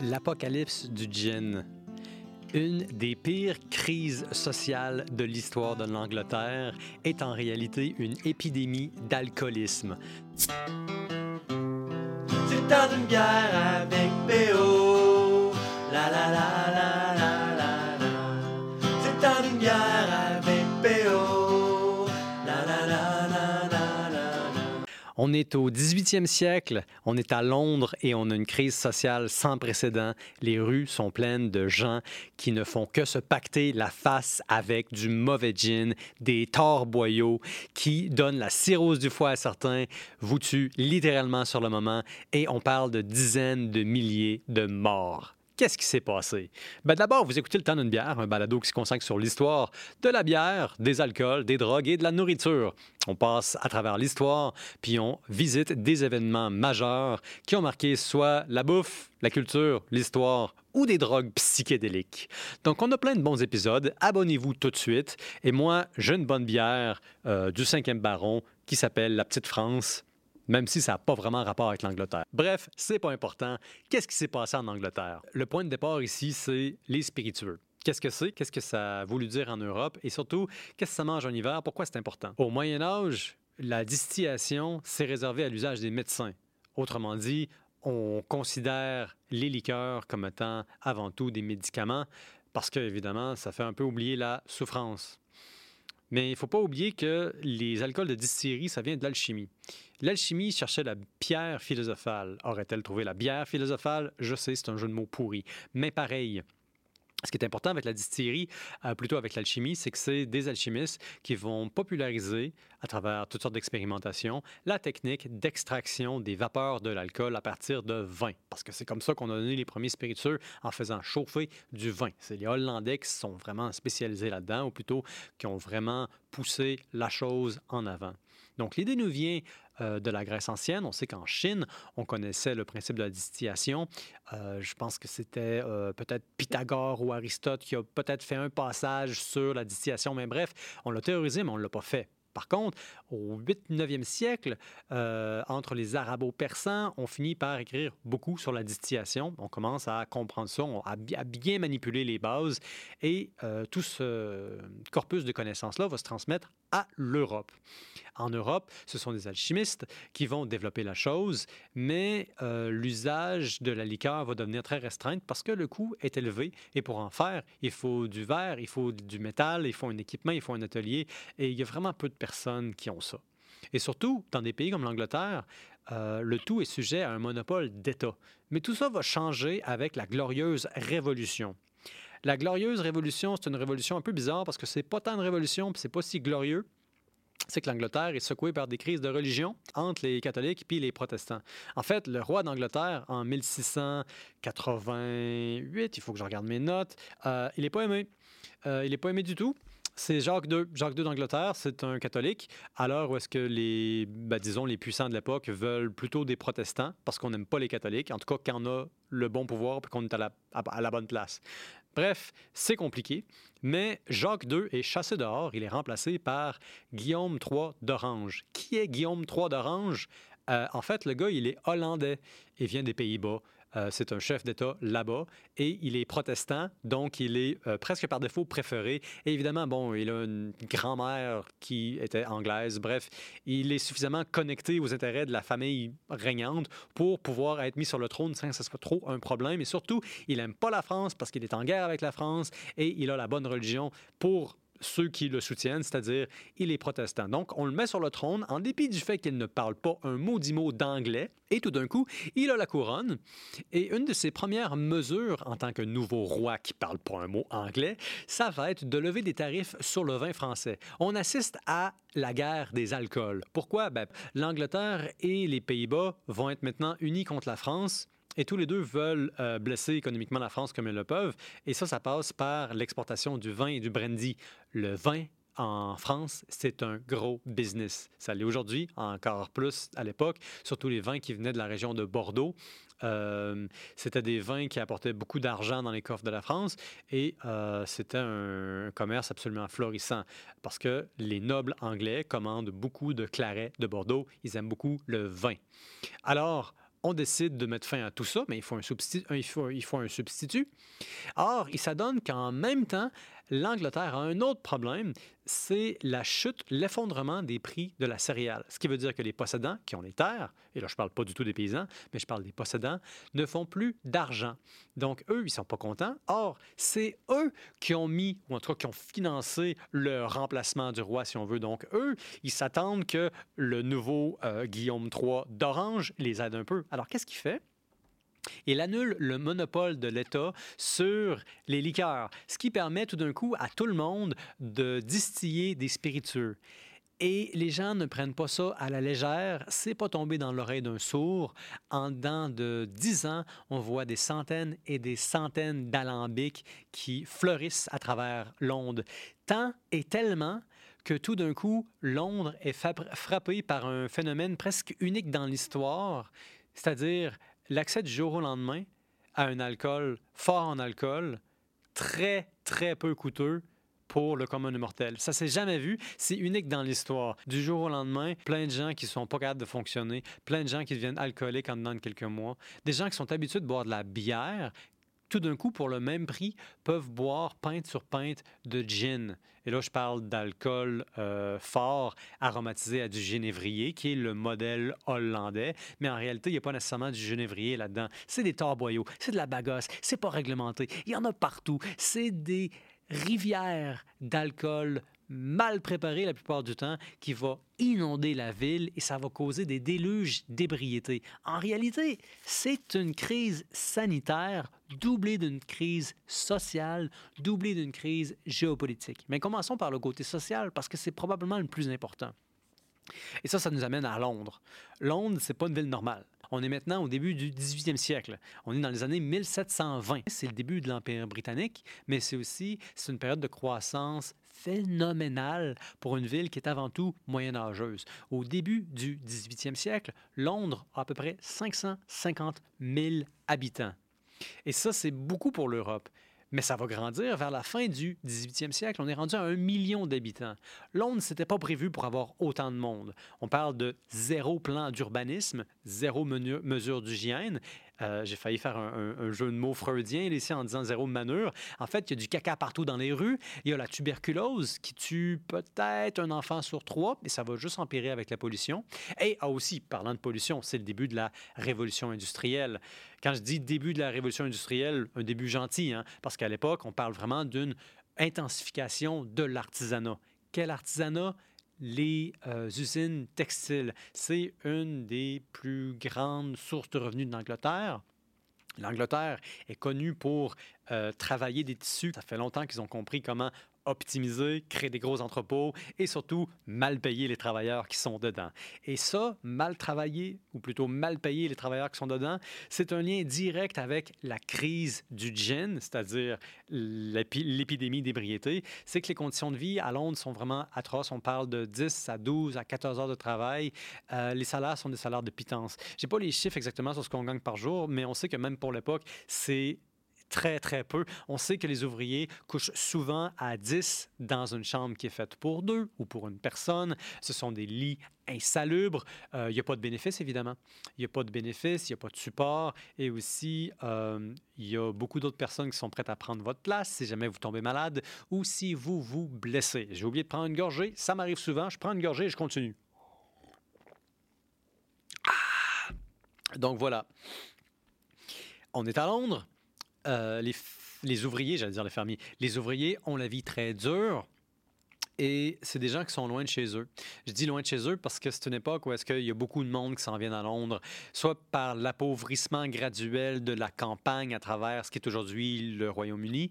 L'apocalypse du gin. Une des pires crises sociales de l'histoire de l'Angleterre est en réalité une épidémie d'alcoolisme. On est au 18e siècle, on est à Londres et on a une crise sociale sans précédent. Les rues sont pleines de gens qui ne font que se pacter la face avec du mauvais gin, des torts boyaux qui donnent la cirrhose du foie à certains, vous tuent littéralement sur le moment et on parle de dizaines de milliers de morts. Qu'est-ce qui s'est passé? Ben D'abord, vous écoutez Le temps d'une bière, un balado qui se consacre sur l'histoire de la bière, des alcools, des drogues et de la nourriture. On passe à travers l'histoire, puis on visite des événements majeurs qui ont marqué soit la bouffe, la culture, l'histoire ou des drogues psychédéliques. Donc, on a plein de bons épisodes. Abonnez-vous tout de suite. Et moi, j'ai une bonne bière euh, du 5e baron qui s'appelle La Petite France même si ça n'a pas vraiment rapport avec l'Angleterre. Bref, c'est pas important. Qu'est-ce qui s'est passé en Angleterre? Le point de départ ici, c'est les spiritueux. Qu'est-ce que c'est? Qu'est-ce que ça a voulu dire en Europe? Et surtout, qu'est-ce que ça mange en hiver? Pourquoi c'est important? Au Moyen Âge, la distillation s'est réservée à l'usage des médecins. Autrement dit, on considère les liqueurs comme étant avant tout des médicaments parce que, évidemment, ça fait un peu oublier la souffrance. Mais il ne faut pas oublier que les alcools de distillerie, ça vient de l'alchimie. L'alchimie cherchait la pierre philosophale. Aurait-elle trouvé la bière philosophale? Je sais, c'est un jeu de mots pourri. Mais pareil, ce qui est important avec la distillerie, euh, plutôt avec l'alchimie, c'est que c'est des alchimistes qui vont populariser, à travers toutes sortes d'expérimentations, la technique d'extraction des vapeurs de l'alcool à partir de vin. Parce que c'est comme ça qu'on a donné les premiers spiritueux en faisant chauffer du vin. C'est les Hollandais qui sont vraiment spécialisés là-dedans, ou plutôt qui ont vraiment poussé la chose en avant. Donc l'idée nous vient euh, de la Grèce ancienne. On sait qu'en Chine, on connaissait le principe de la distillation. Euh, je pense que c'était euh, peut-être Pythagore ou Aristote qui a peut-être fait un passage sur la distillation, mais bref, on l'a théorisé, mais on ne l'a pas fait. Par contre, au 8-9e siècle, entre les arabo-persans, on finit par écrire beaucoup sur la distillation. On commence à comprendre ça, à, bi- à bien manipuler les bases et tout ce corpus de connaissances-là va se transmettre à l'Europe. En Europe, ce sont des alchimistes qui vont développer la chose, mais euh, l'usage de la liqueur va devenir très restreinte parce que le coût est élevé et pour en faire, il faut du verre, il faut du métal, il faut un équipement, il faut un atelier et il y a vraiment peu de personnes qui ont ça. Et surtout, dans des pays comme l'Angleterre, euh, le tout est sujet à un monopole d'État. Mais tout ça va changer avec la glorieuse Révolution. La glorieuse Révolution, c'est une révolution un peu bizarre parce que c'est pas tant une révolution, puis c'est pas si glorieux. C'est que l'Angleterre est secouée par des crises de religion entre les catholiques puis les protestants. En fait, le roi d'Angleterre, en 1688, il faut que je regarde mes notes, euh, il n'est pas aimé. Euh, il n'est pas aimé du tout. C'est Jacques II. Jacques II d'Angleterre, c'est un catholique, à l'heure où est-ce que les, ben, disons, les puissants de l'époque veulent plutôt des protestants parce qu'on n'aime pas les catholiques, en tout cas quand on a le bon pouvoir et qu'on est à la bonne place. Bref, c'est compliqué, mais Jacques II est chassé dehors. Il est remplacé par Guillaume III d'Orange. Qui est Guillaume III d'Orange? Euh, en fait, le gars, il est hollandais et vient des Pays-Bas. Euh, c'est un chef d'État là-bas et il est protestant, donc il est euh, presque par défaut préféré. Et évidemment, bon, il a une grand-mère qui était anglaise. Bref, il est suffisamment connecté aux intérêts de la famille régnante pour pouvoir être mis sur le trône sans que ce soit trop un problème. Et surtout, il n'aime pas la France parce qu'il est en guerre avec la France et il a la bonne religion pour ceux qui le soutiennent, c'est-à-dire il est protestant. Donc, on le met sur le trône en dépit du fait qu'il ne parle pas un maudit mot d'anglais. Et tout d'un coup, il a la couronne. Et une de ses premières mesures en tant que nouveau roi qui parle pas un mot anglais, ça va être de lever des tarifs sur le vin français. On assiste à la guerre des alcools. Pourquoi? Ben, L'Angleterre et les Pays-Bas vont être maintenant unis contre la France. Et tous les deux veulent euh, blesser économiquement la France comme ils le peuvent. Et ça, ça passe par l'exportation du vin et du brandy. Le vin en France, c'est un gros business. Ça l'est aujourd'hui, encore plus à l'époque, surtout les vins qui venaient de la région de Bordeaux. Euh, c'était des vins qui apportaient beaucoup d'argent dans les coffres de la France et euh, c'était un commerce absolument florissant parce que les nobles anglais commandent beaucoup de claret de Bordeaux. Ils aiment beaucoup le vin. Alors, on décide de mettre fin à tout ça, mais il faut un substitut. Il faut, un substitut. Or, il s'adonne qu'en même temps, l'Angleterre a un autre problème, c'est la chute, l'effondrement des prix de la céréale. Ce qui veut dire que les possédants, qui ont les terres, et là je ne parle pas du tout des paysans, mais je parle des possédants, ne font plus d'argent. Donc eux, ils ne sont pas contents. Or, c'est eux qui ont mis, ou en tout cas qui ont financé le remplacement du roi, si on veut. Donc eux, ils s'attendent que le nouveau euh, Guillaume III d'Orange les aide un peu. Alors qu'est-ce qu'il fait? Il annule le monopole de l'État sur les liqueurs, ce qui permet tout d'un coup à tout le monde de distiller des spiritueux. Et les gens ne prennent pas ça à la légère. C'est pas tombé dans l'oreille d'un sourd. En dedans de dix ans, on voit des centaines et des centaines d'alambics qui fleurissent à travers Londres. Tant et tellement que tout d'un coup, Londres est frappé par un phénomène presque unique dans l'histoire, c'est-à-dire l'accès du jour au lendemain à un alcool fort en alcool, très, très peu coûteux pour le commun mortel. Ça s'est jamais vu, c'est unique dans l'histoire. Du jour au lendemain, plein de gens qui sont pas capables de fonctionner, plein de gens qui deviennent alcooliques en dedans de quelques mois, des gens qui sont habitués de boire de la bière, tout d'un coup, pour le même prix, peuvent boire pinte sur pinte de gin. Et là, je parle d'alcool euh, fort aromatisé à du génévrier, qui est le modèle hollandais. Mais en réalité, il n'y a pas nécessairement du génévrier là-dedans. C'est des torboyaux, c'est de la bagosse, c'est pas réglementé. Il y en a partout. C'est des rivières d'alcool mal préparé la plupart du temps qui va inonder la ville et ça va causer des déluges d'ébriété. En réalité, c'est une crise sanitaire doublée d'une crise sociale, doublée d'une crise géopolitique. Mais commençons par le côté social parce que c'est probablement le plus important. Et ça, ça nous amène à Londres. Londres, c'est pas une ville normale. On est maintenant au début du 18e siècle. On est dans les années 1720. C'est le début de l'Empire britannique, mais c'est aussi c'est une période de croissance phénoménale pour une ville qui est avant tout moyenâgeuse. Au début du 18e siècle, Londres a à peu près 550 000 habitants. Et ça, c'est beaucoup pour l'Europe. Mais ça va grandir vers la fin du 18e siècle. On est rendu à un million d'habitants. Londres, n'était pas prévu pour avoir autant de monde. On parle de zéro plan d'urbanisme, zéro mesure d'hygiène euh, j'ai failli faire un, jeu de mots freudien ici en disant zéro manure. En fait, il y a du caca partout dans les rues. Il y a la tuberculose qui tue peut-être un enfant sur trois, et ça va juste empirer avec la pollution. Et ah, aussi, parlant de pollution, c'est le début de la révolution industrielle. Quand je dis début de la révolution industrielle, un début gentil, hein, parce qu'à l'époque, on parle vraiment d'une intensification de l'artisanat. Quel artisanat? Les euh, usines textiles. C'est une des plus grandes sources de revenus d'Angleterre. L'Angleterre est connue pour euh, travailler des tissus. Ça fait longtemps qu'ils ont compris comment optimiser, créer des gros entrepôts et surtout mal payer les travailleurs qui sont dedans. Et ça, mal travailler, ou plutôt mal payer les travailleurs qui sont dedans, c'est un lien direct avec la crise du gin, c'est-à-dire l'épidémie d'ébriété. C'est que les conditions de vie à Londres sont vraiment atroces. On parle de 10 à 12 à 14 heures de travail. Euh, les salaires sont des salaires de pitance. J'ai pas les chiffres exactement sur ce qu'on gagne par jour, mais on sait que même pour l'époque, c'est très, très peu. On sait que les ouvriers couchent souvent à 10 dans une chambre qui est faite pour deux ou pour une personne. Ce sont des lits insalubres. Il euh, n'y a pas de bénéfice, évidemment. Il n'y a pas de bénéfice, il n'y a pas de support. Et aussi, euh, il y a beaucoup d'autres personnes qui sont prêtes à prendre votre place si jamais vous tombez malade ou si vous vous blessez. J'ai oublié de prendre une gorgée. Ça m'arrive souvent. Je prends une gorgée et je continue. Ah! Donc voilà. On est à Londres. Euh, les, les ouvriers, j'allais dire les fermiers, les ouvriers ont la vie très dure et c'est des gens qui sont loin de chez eux. Je dis loin de chez eux parce que c'est une époque où est-ce qu'il y a beaucoup de monde qui s'en vient à Londres, soit par l'appauvrissement graduel de la campagne à travers ce qui est aujourd'hui le Royaume-Uni,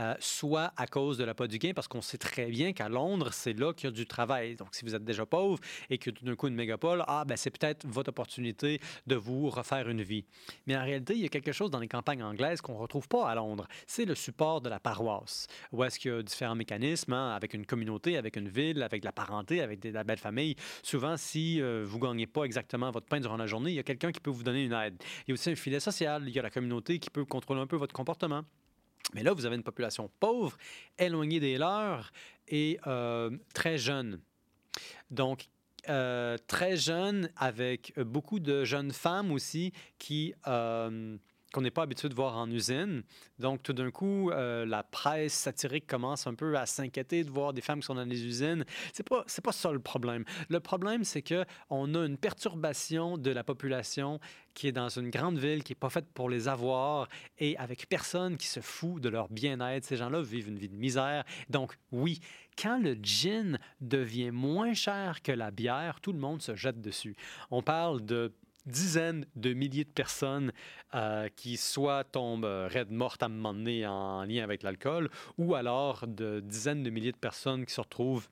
euh, soit à cause de la pas du gain, parce qu'on sait très bien qu'à Londres, c'est là qu'il y a du travail. Donc, si vous êtes déjà pauvre et que tout d'un coup une mégapole, ah, ben c'est peut-être votre opportunité de vous refaire une vie. Mais en réalité, il y a quelque chose dans les campagnes anglaises qu'on ne retrouve pas à Londres. C'est le support de la paroisse, où est-ce qu'il y a différents mécanismes hein, avec une communauté avec une ville, avec la parenté, avec de la belle famille. Souvent, si euh, vous ne gagnez pas exactement votre pain durant la journée, il y a quelqu'un qui peut vous donner une aide. Il y a aussi un filet social, il y a la communauté qui peut contrôler un peu votre comportement. Mais là, vous avez une population pauvre, éloignée des leurs et euh, très jeune. Donc, euh, très jeune, avec beaucoup de jeunes femmes aussi qui euh, qu'on n'est pas habitué de voir en usine. Donc, tout d'un coup, euh, la presse satirique commence un peu à s'inquiéter de voir des femmes qui sont dans les usines. C'est pas, pas ça le problème. Le problème, c'est que on a une perturbation de la population qui est dans une grande ville, qui n'est pas faite pour les avoir, et avec personne qui se fout de leur bien-être. Ces gens-là vivent une vie de misère. Donc, oui, quand le gin devient moins cher que la bière, tout le monde se jette dessus. On parle de dizaines de milliers de personnes euh, qui soit tombent euh, raides mortes à un moment donné en lien avec l'alcool, ou alors de dizaines de milliers de personnes qui se retrouvent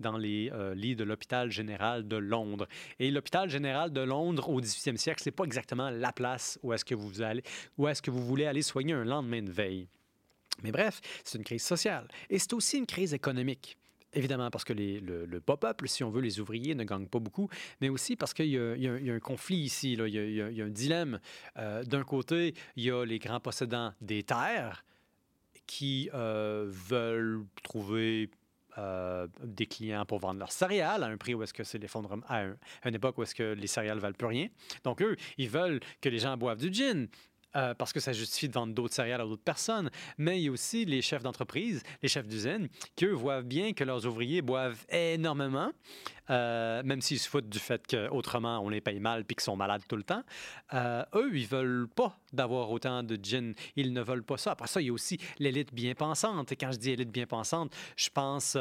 dans les euh, lits de l'hôpital général de Londres. Et l'hôpital général de Londres au 18e siècle, c'est pas exactement la place où est-ce que vous où est-ce que vous voulez aller soigner un lendemain de veille. Mais bref, c'est une crise sociale. Et c'est aussi une crise économique. Évidemment, parce que le, pop-up, si on veut, les ouvriers ne gagnent pas beaucoup, mais aussi parce qu'il y, a- un conflit ici. Il, y a, un dilemme. Euh, D'un côté, il y a les grands possédants des terres qui euh, veulent trouver euh, des clients pour vendre leurs céréales à un prix où est-ce que c'est l'effondrement, à, à une époque où est-ce que les céréales valent plus rien. Donc eux, ils veulent que les gens boivent du gin. Euh, parce que ça justifie de vendre d'autres céréales à d'autres personnes. Mais il y a aussi les chefs d'entreprise, les chefs d'usine, qui, eux, voient bien que leurs ouvriers boivent énormément, euh, même s'ils se foutent du fait qu'autrement, on les paye mal puis qu'ils sont malades tout le temps. Euh, eux, ils veulent pas d'avoir autant de gin. Ils ne veulent pas ça. Après ça, il y a aussi l'élite bien pensante. Et quand je dis élite bien pensante, je pense...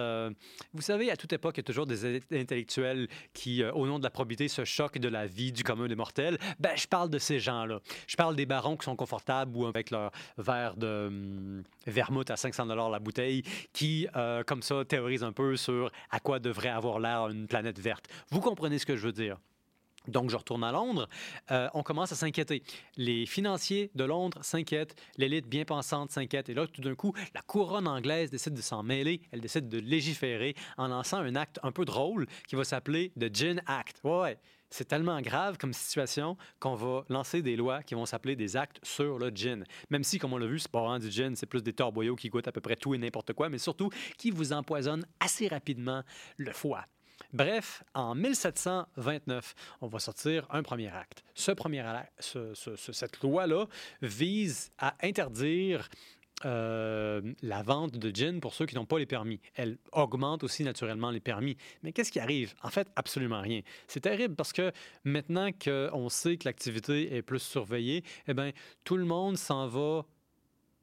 vous savez, à toute époque, il y a toujours des intellectuels qui, au nom de la probité, se choquent de la vie du commun des mortels. Ben, je parle de ces gens-là. Je parle des barons sont confortables ou avec leur verre de hum, vermouth à 500 la bouteille, qui, euh, comme ça, théorisent un peu sur à quoi devrait avoir l'air une planète verte. Vous comprenez ce que je veux dire? Donc, je retourne à Londres. Euh, on commence à s'inquiéter. Les financiers de Londres s'inquiètent. L'élite bien pensante s'inquiète. Et là, tout d'un coup, la couronne anglaise décide de s'en mêler. Elle décide de légiférer en lançant un acte un peu drôle qui va s'appeler The Gin Act. Ouais, ouais. C'est tellement grave comme situation qu'on va lancer des lois qui vont s'appeler des actes sur le gin. Même si, comme on l'a vu, c'est pas vraiment du gin, c'est plus des torboyaux qui goûtent à peu près tout et n'importe quoi, mais surtout qui vous empoisonnent assez rapidement le foie. Bref, en 1729, on va sortir un premier acte. Ce premier cette loi-là vise à interdire euh, la vente de gin pour ceux qui n'ont pas les permis. Elle augmente aussi naturellement les permis. Mais qu'est-ce qui arrive? En fait, absolument rien. C'est terrible parce que maintenant qu'on sait que l'activité est plus surveillée, eh bien, tout le monde s'en va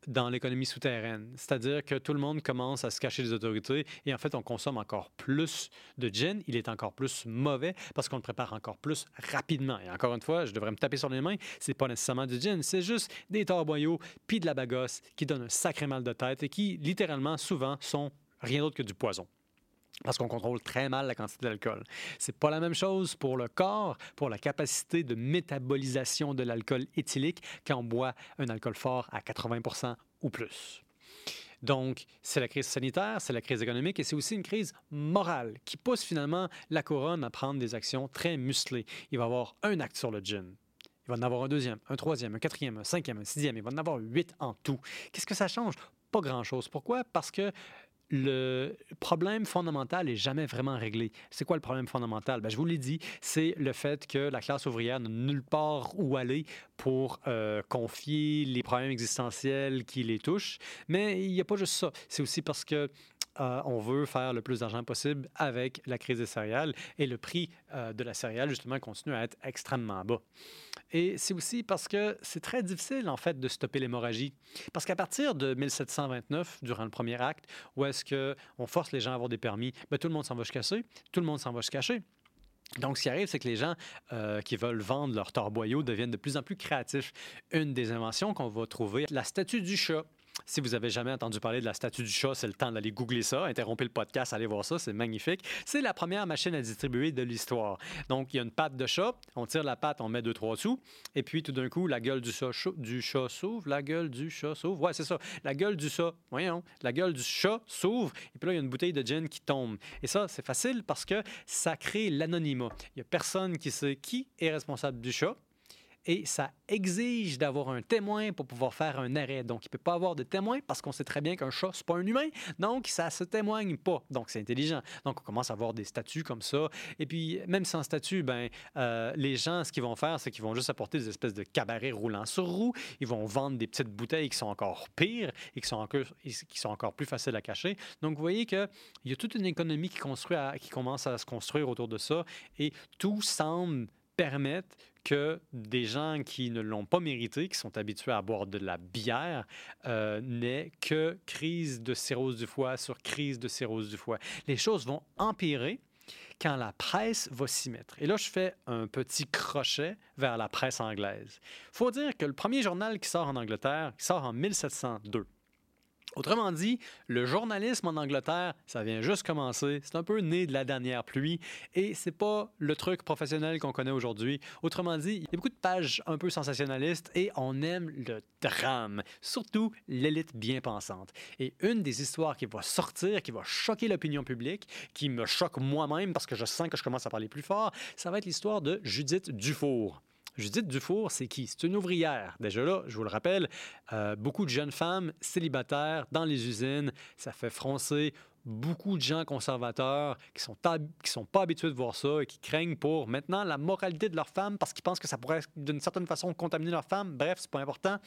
dans l'économie souterraine. C'est-à-dire que tout le monde commence à se cacher des autorités et en fait, on consomme encore plus de gin. Il est encore plus mauvais parce qu'on le prépare encore plus rapidement. Et encore une fois, je devrais me taper sur les mains, c'est pas nécessairement du gin, c'est juste des torboyaux puis de la bagosse qui donnent un sacré mal de tête et qui, littéralement, souvent, sont rien d'autre que du poison parce qu'on contrôle très mal la quantité d'alcool. C'est pas la même chose pour le corps, pour la capacité de métabolisation de l'alcool éthylique quand on boit un alcool fort à 80% ou plus. Donc, c'est la crise sanitaire, c'est la crise économique et c'est aussi une crise morale qui pousse finalement la couronne à prendre des actions très musclées. Il va y avoir un acte sur le gin. Il va en avoir un deuxième, un troisième, un quatrième, un cinquième, un sixième. Il va en avoir huit en tout. Qu'est-ce que ça change? Pas grand-chose. Pourquoi? Parce que le problème fondamental n'est jamais vraiment réglé. C'est quoi le problème fondamental? Ben, je vous l'ai dit, c'est le fait que la classe ouvrière n'a nulle part où aller pour euh, confier les problèmes existentiels qui les touchent. Mais il n'y a pas juste ça. C'est aussi parce que on veut faire le plus d'argent possible avec la crise des céréales et le prix euh, de la céréale, justement, continue à être extrêmement bas. Et c'est aussi parce que c'est très difficile, en fait, de stopper l'hémorragie. Parce qu'à partir de 1729, durant le premier acte, où est-ce qu'on force les gens à avoir des permis, ben, tout le monde s'en va se cacher, tout le monde s'en va se cacher. Donc, ce qui arrive, c'est que les gens euh, qui veulent vendre leur torboyau deviennent de plus en plus créatifs. Une des inventions qu'on va trouver, la statue du chat. Si vous avez jamais entendu parler de la statue du chat, c'est le temps d'aller googler ça. Interrompez le podcast, allez voir ça, c'est magnifique. C'est la première machine à distribuer de l'histoire. Donc, il y a une patte de chat, on tire la patte, on met deux, trois sous, et puis tout d'un coup, la gueule du chau- du chat s'ouvre, la gueule du chat s'ouvre. Ouais, c'est ça. La gueule du chat, voyons, la gueule du chat s'ouvre, et puis là, il y a une bouteille de gin qui tombe. Et ça, c'est facile parce que ça crée l'anonymat. Il n'y a personne qui sait qui est responsable du chat. Et ça exige d'avoir un témoin pour pouvoir faire un arrêt. Donc, il ne peut pas avoir de témoin parce qu'on sait très bien qu'un chat, ce pas un humain. Donc, ça se témoigne pas. Donc, c'est intelligent. Donc, on commence à avoir des statuts comme ça. Et puis, même sans statut, ben, euh, les gens, ce qu'ils vont faire, c'est qu'ils vont juste apporter des espèces de cabarets roulants sur roues. Ils vont vendre des petites bouteilles qui sont encore pires et qui sont encore, qui sont encore plus faciles à cacher. Donc, vous voyez qu'il y a toute une économie qui, construit qui commence à se construire autour de ça et tout semble permettre que des gens qui ne l'ont pas mérité, qui sont habitués à boire de la bière, euh, n'aient que crise de cirrhose du foie sur crise de cirrhose du foie. Les choses vont empirer quand la presse va s'y mettre. Et là, je fais un petit crochet vers la presse anglaise. Il faut dire que le premier journal qui sort en Angleterre, sort en 1702, Autrement dit, le journalisme en Angleterre, ça vient juste commencer. C'est un peu né de la dernière pluie et c'est pas le truc professionnel qu'on connaît aujourd'hui. Autrement dit, il y a beaucoup de pages un peu sensationnalistes et on aime le drame, surtout l'élite bien pensante. Et une des histoires qui va sortir, qui va choquer l'opinion publique, qui me choque moi-même parce que je sens que je commence à parler plus fort, ça va être l'histoire de Judith Dufour. Judith Dufour, c'est qui? C'est une ouvrière. Déjà là, je vous le rappelle, euh, beaucoup de jeunes femmes célibataires dans les usines, ça fait froncer beaucoup de gens conservateurs qui sont, qui sont pas habitués de voir ça et qui craignent pour maintenant la moralité de leur femme parce qu'ils pensent que ça pourrait d'une certaine façon contaminer leur femme. Bref, c'est pas important.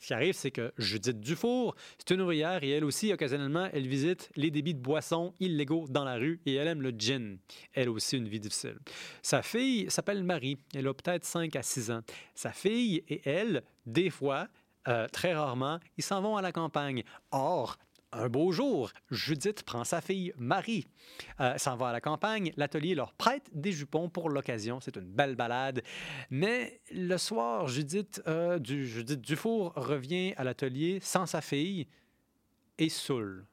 Ce qui arrive, c'est que Judith Dufour, c'est une ouvrière et elle aussi, occasionnellement, elle visite les débits de boissons illégaux dans la rue et elle aime le gin. Elle aussi une vie difficile. Sa fille s'appelle Marie. Elle a peut-être 5 à 6 ans. Sa fille et elle, des fois, euh, très rarement, ils s'en vont à la campagne. Or, un beau jour, Judith prend sa fille Marie, euh, s'en va à la campagne. L'atelier leur prête des jupons pour l'occasion. C'est une belle balade. Mais le soir, Judith, euh, Judith Dufour revient à l'atelier sans sa fille et saoule.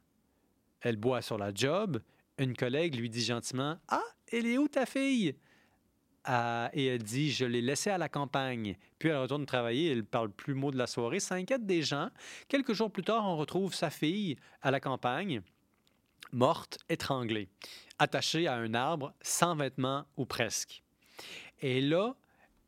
Elle boit sur la job. Une collègue lui dit gentiment Ah, elle est où ta fille et elle dit Je l'ai laissée à la campagne. Puis elle retourne travailler, elle parle plus mot de la soirée. Ça inquiète des gens. Quelques jours plus tard, on retrouve sa fille à la campagne, morte, étranglée, attachée à un arbre, sans vêtements ou presque. Et là,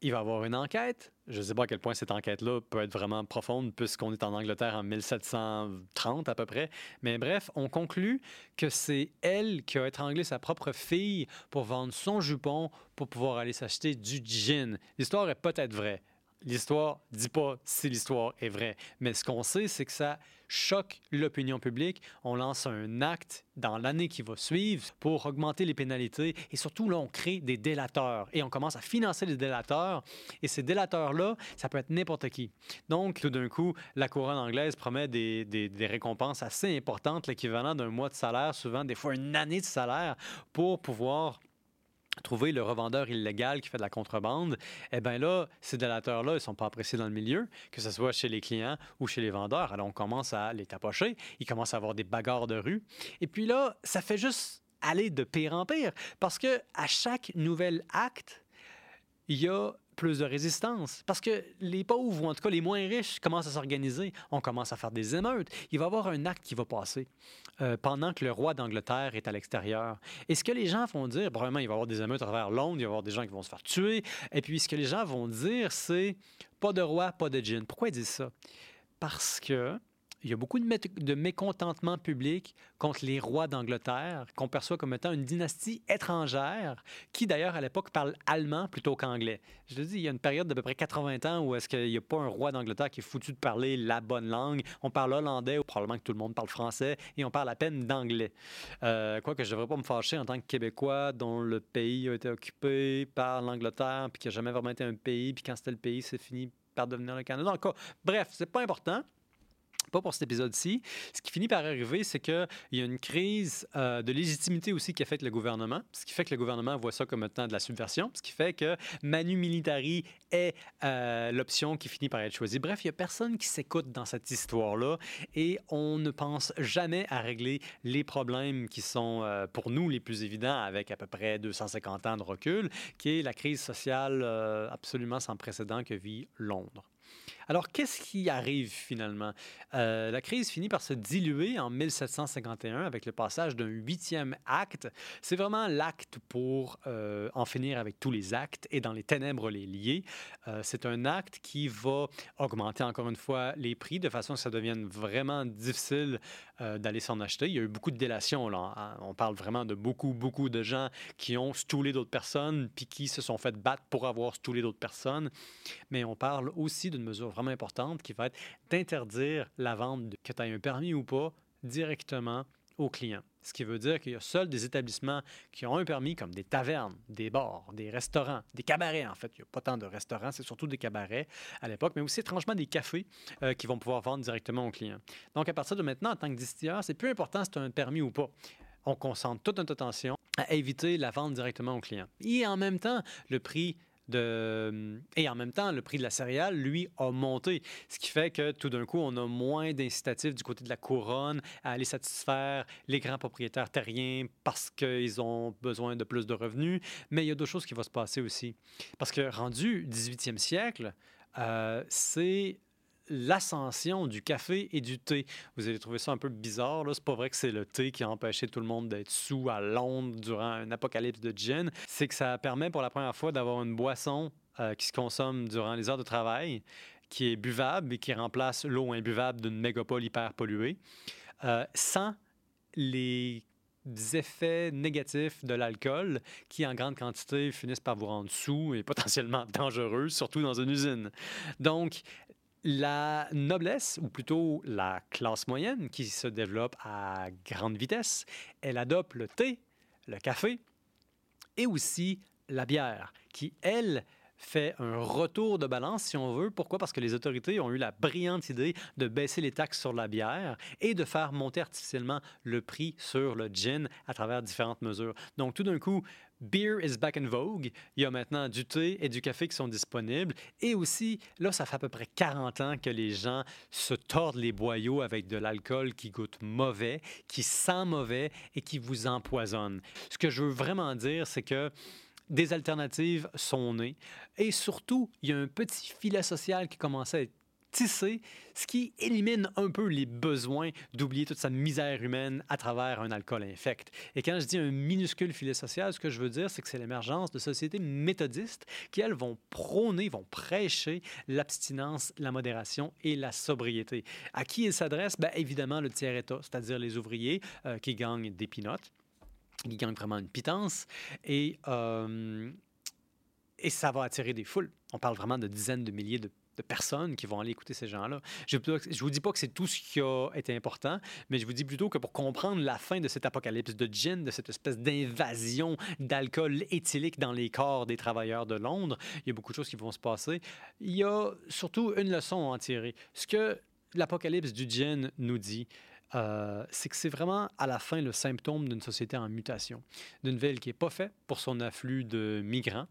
il va y avoir une enquête. Je ne sais pas à quel point cette enquête-là peut être vraiment profonde, puisqu'on est en Angleterre en 1730 à peu près. Mais bref, on conclut que c'est elle qui a étranglé sa propre fille pour vendre son jupon pour pouvoir aller s'acheter du gin. L'histoire est peut-être vraie. L'histoire dit pas si l'histoire est vraie. Mais ce qu'on sait, c'est que ça choque l'opinion publique. On lance un acte dans l'année qui va suivre pour augmenter les pénalités. Et surtout, là, on crée des délateurs. Et on commence à financer les délateurs. Et ces délateurs-là, ça peut être n'importe qui. Donc, tout d'un coup, la couronne anglaise promet des, des, des récompenses assez importantes, l'équivalent d'un mois de salaire, souvent des fois une année de salaire, pour pouvoir trouver le revendeur illégal qui fait de la contrebande, eh bien là, ces délateurs-là, ils ne sont pas appréciés dans le milieu, que ce soit chez les clients ou chez les vendeurs. Alors, on commence à les tapocher, ils commencent à avoir des bagarres de rue. Et puis là, ça fait juste aller de pire en pire, parce que à chaque nouvel acte, il y a plus de résistance. Parce que les pauvres, ou en tout cas les moins riches, commencent à s'organiser. On commence à faire des émeutes. Il va y avoir un acte qui va passer euh, pendant que le roi d'Angleterre est à l'extérieur. Et ce que les gens vont dire, probablement, il va y avoir des émeutes à travers Londres, il va y avoir des gens qui vont se faire tuer. Et puis, ce que les gens vont dire, c'est pas de roi, pas de djinn. Pourquoi ils disent ça? Parce que il y a beaucoup de, mécontentement public contre les rois d'Angleterre, qu'on perçoit comme étant une dynastie étrangère, qui d'ailleurs à l'époque parle allemand plutôt qu'anglais. Je te dis, il y a une période d'à peu près 80 ans où est-ce qu'il n'y a pas un roi d'Angleterre qui est foutu de parler la bonne langue. On parle hollandais, ou probablement que tout le monde parle français, et on parle à peine d'anglais. Euh, Quoique je ne devrais pas me fâcher en tant que Québécois dont le pays a été occupé par l'Angleterre, puis qui n'a jamais vraiment été un pays, puis quand c'était le pays, c'est fini par devenir le Canada. Encore, bref, c'est pas important pas pour cet épisode-ci. Ce qui finit par arriver, c'est qu'il y a une crise euh, de légitimité aussi qui affecte le gouvernement, ce qui fait que le gouvernement voit ça comme étant de la subversion, ce qui fait que Manu Militari est euh, l'option qui finit par être choisie. Bref, il n'y a personne qui s'écoute dans cette histoire-là et on ne pense jamais à régler les problèmes qui sont euh, pour nous les plus évidents avec à peu près 250 ans de recul, qui est la crise sociale absolument sans précédent que vit Londres. Alors, qu'est-ce qui arrive finalement? Euh, la crise finit par se diluer en 1751 avec le passage d'un huitième acte. C'est vraiment l'acte pour euh, en finir avec tous les actes et dans les ténèbres les lier. Euh, c'est un acte qui va augmenter encore une fois les prix de façon que ça devienne vraiment difficile d'aller s'en acheter. Il y a eu beaucoup de délations. Hein. On parle vraiment de beaucoup, beaucoup de gens qui ont stoulé d'autres personnes puis qui se sont fait battre pour avoir stoulé d'autres personnes. Mais on parle aussi d'une mesure vraiment importante qui va être d'interdire la vente, de, que tu aies un permis ou pas, directement clients. Ce qui veut dire qu'il y a seuls des établissements qui ont un permis, comme des tavernes, des bars, des restaurants, des cabarets. En fait, il n'y a pas tant de restaurants, c'est surtout des cabarets à l'époque, mais aussi étrangement des cafés euh, qui vont pouvoir vendre directement aux clients. Donc, à partir de maintenant, en tant que distilleur, c'est plus important si tu as un permis ou pas. On concentre toute notre attention à éviter la vente directement aux clients. Et en même temps, le prix de... Et en même temps, le prix de la céréale, lui, a monté. Ce qui fait que tout d'un coup, on a moins d'incitatifs du côté de la couronne à aller satisfaire les grands propriétaires terriens parce qu'ils ont besoin de plus de revenus. Mais il y a d'autres choses qui vont se passer aussi. Parce que rendu 18e siècle, euh, c'est l'ascension du café et du thé. Vous allez trouver ça un peu bizarre. C'est pas vrai que c'est le thé qui a empêché tout le monde d'être sous à Londres durant un apocalypse de gin. C'est que ça permet pour la première fois d'avoir une boisson euh, qui se consomme durant les heures de travail, qui est buvable et qui remplace l'eau imbuvable d'une mégapole hyper polluée, euh, sans les effets négatifs de l'alcool qui, en grande quantité, finissent par vous rendre sous et potentiellement dangereux, surtout dans une usine. Donc, la noblesse, ou plutôt la classe moyenne qui se développe à grande vitesse, elle adopte le thé, le café et aussi la bière, qui, elle, fait un retour de balance, si on veut. Pourquoi? Parce que les autorités ont eu la brillante idée de baisser les taxes sur la bière et de faire monter artificiellement le prix sur le gin à travers différentes mesures. Donc, tout d'un coup, Beer is back in vogue. Il y a maintenant du thé et du café qui sont disponibles. Et aussi, là, ça fait à peu près 40 ans que les gens se tordent les boyaux avec de l'alcool qui goûte mauvais, qui sent mauvais et qui vous empoisonne. Ce que je veux vraiment dire, c'est que des alternatives sont nées. Et surtout, il y a un petit filet social qui commence à être tissé, ce qui élimine un peu les besoins d'oublier toute sa misère humaine à travers un alcool infect. Et quand je dis un minuscule filet social, ce que je veux dire, c'est que c'est l'émergence de sociétés méthodistes qui, elles, vont prôner, vont prêcher l'abstinence, la modération et la sobriété. À qui ils s'adressent? Bien, évidemment, le tiers-État, c'est-à-dire les ouvriers euh, qui gagnent des pinottes qui gagnent vraiment une pitance. Et, euh, et ça va attirer des foules. On parle vraiment de dizaines de milliers de de personnes qui vont aller écouter ces gens-là. Je ne vous dis pas que c'est tout ce qui a été important, mais je vous dis plutôt que pour comprendre la fin de cet apocalypse de gin, de cette espèce d'invasion d'alcool éthylique dans les corps des travailleurs de Londres, il y a beaucoup de choses qui vont se passer. Il y a surtout une leçon à en tirer. Ce que l'apocalypse du gin nous dit, euh, c'est que c'est vraiment à la fin le symptôme d'une société en mutation, d'une ville qui n'est pas faite pour son afflux de migrants,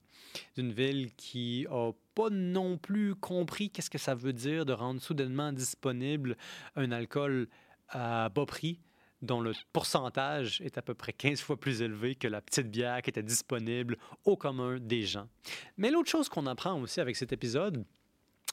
d'une ville qui n'a pas non plus compris qu'est-ce que ça veut dire de rendre soudainement disponible un alcool à bas prix dont le pourcentage est à peu près 15 fois plus élevé que la petite bière qui était disponible au commun des gens. Mais l'autre chose qu'on apprend aussi avec cet épisode,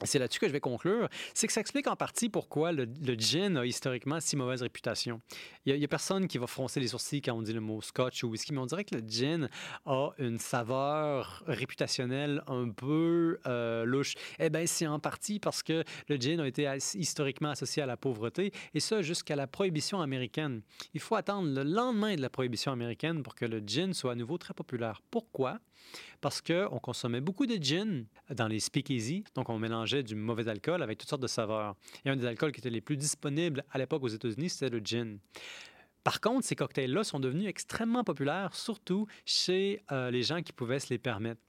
c'est là-dessus que je vais conclure, c'est que ça explique en partie pourquoi le, gin a historiquement si mauvaise réputation. Il n'y a, personne qui va froncer les sourcils quand on dit le mot scotch ou whisky, mais on dirait que le gin a une saveur réputationnelle un peu euh, louche. Eh bien, c'est en partie parce que le gin a été historiquement associé à la pauvreté, et ça jusqu'à la prohibition américaine. Il faut attendre le lendemain de la prohibition américaine pour que le gin soit à nouveau très populaire. Pourquoi? Parce qu'on consommait beaucoup de gin dans les speakeasy, donc on mélangeait du mauvais alcool avec toutes sortes de saveurs. Et un des alcools qui était les plus disponibles à l'époque aux États-Unis, c'était le gin. Par contre, ces cocktails-là sont devenus extrêmement populaires, surtout chez euh, les gens qui pouvaient se les permettre.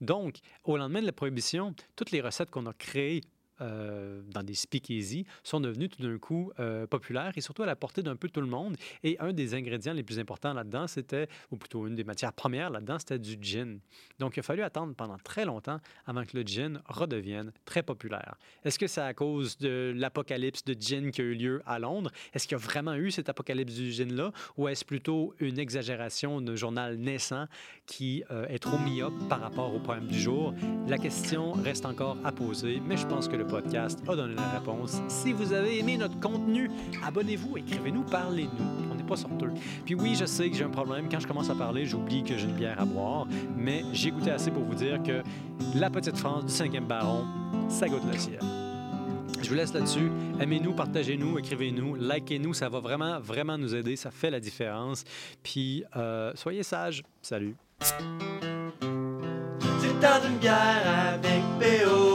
Donc, au lendemain de la prohibition, toutes les recettes qu'on a créées euh, dans des speakeasy sont devenus tout d'un coup euh, populaires et surtout à la portée d'un peu tout le monde. Et un des ingrédients les plus importants là-dedans, c'était, ou plutôt une des matières premières là-dedans, c'était du gin. Donc il a fallu attendre pendant très longtemps avant que le gin redevienne très populaire. Est-ce que c'est à cause de l'apocalypse de gin qui a eu lieu à Londres? Est-ce qu'il y a vraiment eu cet apocalypse du gin-là? Ou est-ce plutôt une exagération d'un journal naissant qui euh, est trop myope par rapport au problème du jour? La question reste encore à poser, mais je pense que le podcast a donné la réponse. Si vous avez aimé notre contenu, abonnez-vous, écrivez-nous, parlez-nous. On n'est pas sorteux. Puis oui, je sais que j'ai un problème. Quand je commence à parler, j'oublie que j'ai une bière à boire. Mais j'ai goûté assez pour vous dire que la petite France du 5e baron, ça goûte le ciel. Je vous laisse là-dessus. Aimez-nous, partagez-nous, écrivez-nous, likez-nous. Ça va vraiment, vraiment nous aider. Ça fait la différence. Puis, euh, soyez sages. Salut. C'est avec.